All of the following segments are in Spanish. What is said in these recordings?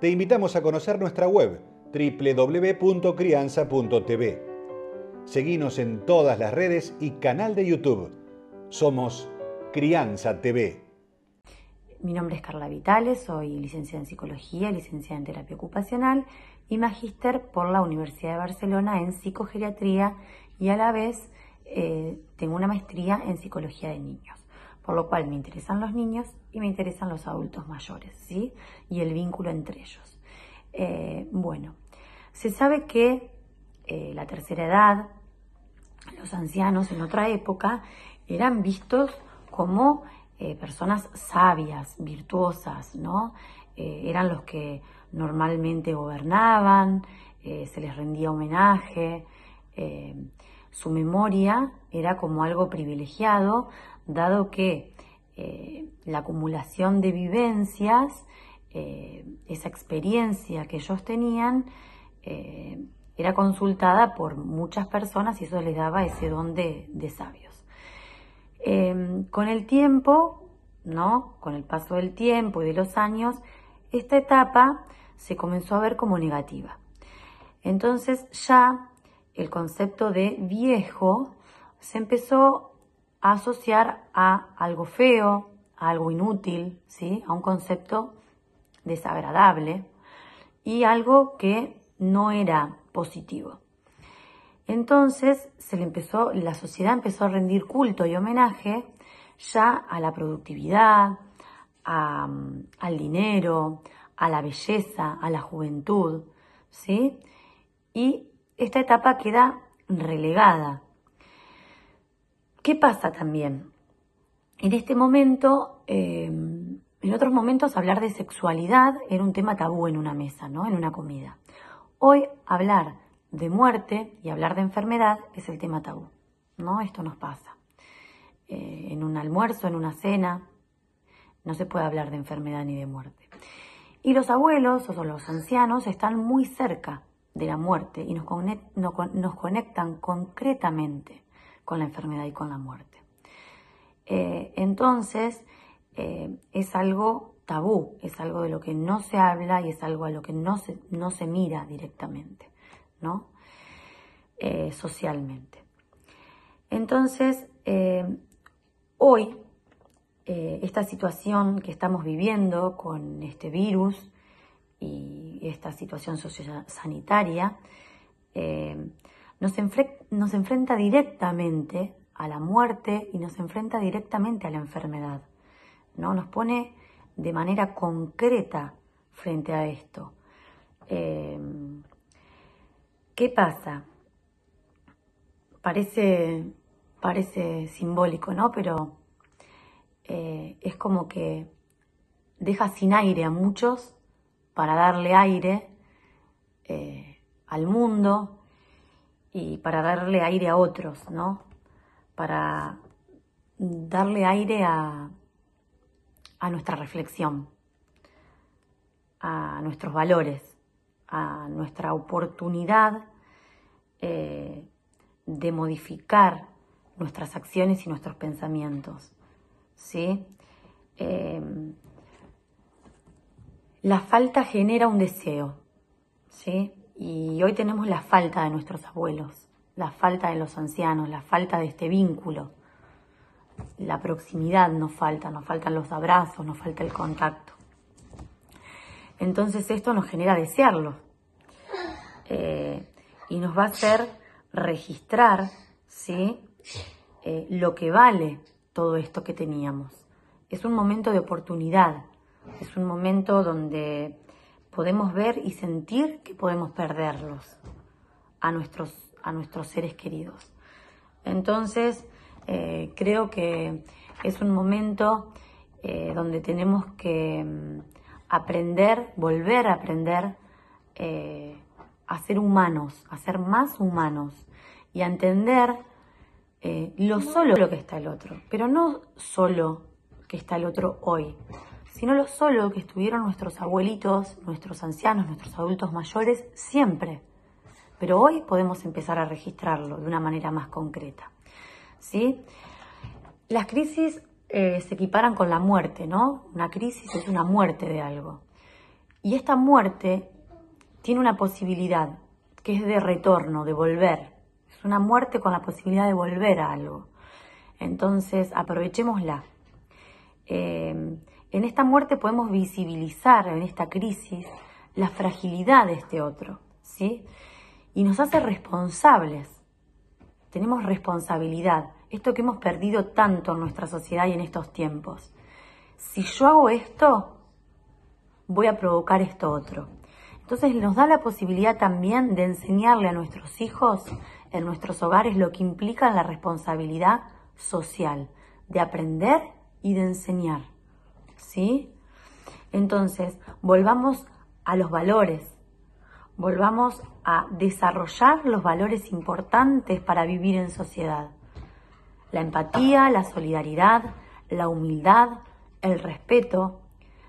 te invitamos a conocer nuestra web www.crianza.tv. Seguimos en todas las redes y canal de YouTube. Somos Crianza TV. Mi nombre es Carla Vitales, soy licenciada en Psicología, licenciada en Terapia Ocupacional y magíster por la Universidad de Barcelona en Psicogeriatría y a la vez eh, tengo una maestría en Psicología de Niños por lo cual me interesan los niños y me interesan los adultos mayores, ¿sí? Y el vínculo entre ellos. Eh, bueno, se sabe que eh, la tercera edad, los ancianos en otra época, eran vistos como eh, personas sabias, virtuosas, ¿no? eran los que normalmente gobernaban, se les rendía homenaje, su memoria era como algo privilegiado dado que eh, la acumulación de vivencias, eh, esa experiencia que ellos tenían, eh, era consultada por muchas personas y eso les daba ese don de, sabios. con el tiempo, ¿no? Con el paso del tiempo y de los años, esta etapa se comenzó a ver como negativa. Entonces ya el concepto de viejo se empezó a asociar a algo feo, a algo inútil, ¿sí? a un concepto desagradable y algo que no era positivo. Entonces se le empezó, la sociedad empezó a rendir culto y homenaje ya a la productividad, al dinero, a la belleza, a la juventud, ¿sí? Y esta etapa queda relegada ¿Qué pasa también? En este momento, eh, en otros momentos hablar de sexualidad era un tema tabú en una mesa, ¿no? En una comida. Hoy hablar de muerte y hablar de enfermedad es el tema tabú, ¿no? Esto nos pasa. Eh, en un almuerzo, en una cena, no se puede hablar de enfermedad ni de muerte. Y los abuelos o los ancianos están muy cerca de la muerte y nos, conectan concretamente con la enfermedad y con la muerte. Eh, entonces, eh, es algo tabú, es algo de lo que no se habla y es algo a lo que no se, no se mira directamente, ¿no? Eh, socialmente. Entonces, hoy, esta situación que estamos viviendo con este virus y esta situación sociosanitaria, nos, nos enfrenta directamente a la muerte y nos enfrenta directamente a la enfermedad. ¿no? Nos pone de manera concreta frente a esto. Em, ¿Qué pasa? Parece, parece simbólico, ¿no? Pero eh, es como que deja sin aire a muchos para darle aire eh, al mundo, y para darle aire a otros, ¿no? Para darle aire a, a nuestra reflexión, a nuestros valores, a nuestra oportunidad eh, de modificar nuestras acciones y nuestros pensamientos. ¿sí? Eh, la falta genera un deseo. ¿sí? Y hoy tenemos la falta de nuestros abuelos, la falta de los ancianos, la falta de este vínculo. La proximidad nos falta, nos faltan los abrazos, nos falta el contacto. Entonces esto nos genera desearlo. Eh, y nos va a hacer registrar ¿sí? Eh, lo que vale todo esto que teníamos. Es un momento de oportunidad, es un momento donde podemos ver y sentir que podemos perderlos a nuestros, a nuestros seres queridos. Entonces, eh, creo que es un momento eh, donde tenemos que mm, aprender, volver a aprender eh, a ser humanos, a ser más humanos y a entender lo solo que está el otro, pero no solo que está el otro hoy, sino lo solo que estuvieron nuestros abuelitos, nuestros ancianos, nuestros adultos mayores siempre. Pero hoy podemos empezar a registrarlo de una manera más concreta. ¿sí? Las crisis eh, se equiparan con la muerte, ¿no? Una crisis es una muerte de algo. Y esta muerte tiene una posibilidad, que es de retorno, de volver. Es una muerte con la posibilidad de volver a algo. Entonces, aprovechémosla. Eh, en esta muerte podemos visibilizar, en esta crisis, la fragilidad de este otro, ¿sí? Y nos hace responsables. Tenemos responsabilidad. Esto que hemos perdido tanto en nuestra sociedad y en estos tiempos. Si yo hago esto, voy a provocar esto otro. Entonces nos da la posibilidad también de enseñarle a nuestros hijos en nuestros hogares lo que implica la responsabilidad social, de aprender y de enseñar. ¿Sí? Entonces, volvamos a los valores, volvamos a desarrollar los valores importantes para vivir en sociedad. La empatía, la solidaridad, la humildad, el respeto,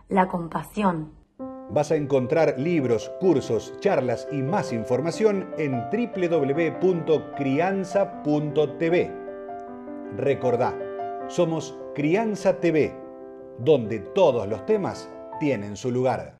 la compasión, Vas a encontrar libros, cursos, charlas y más información en www.crianza.tv. Recordá, somos Crianza TV, donde todos los temas tienen su lugar.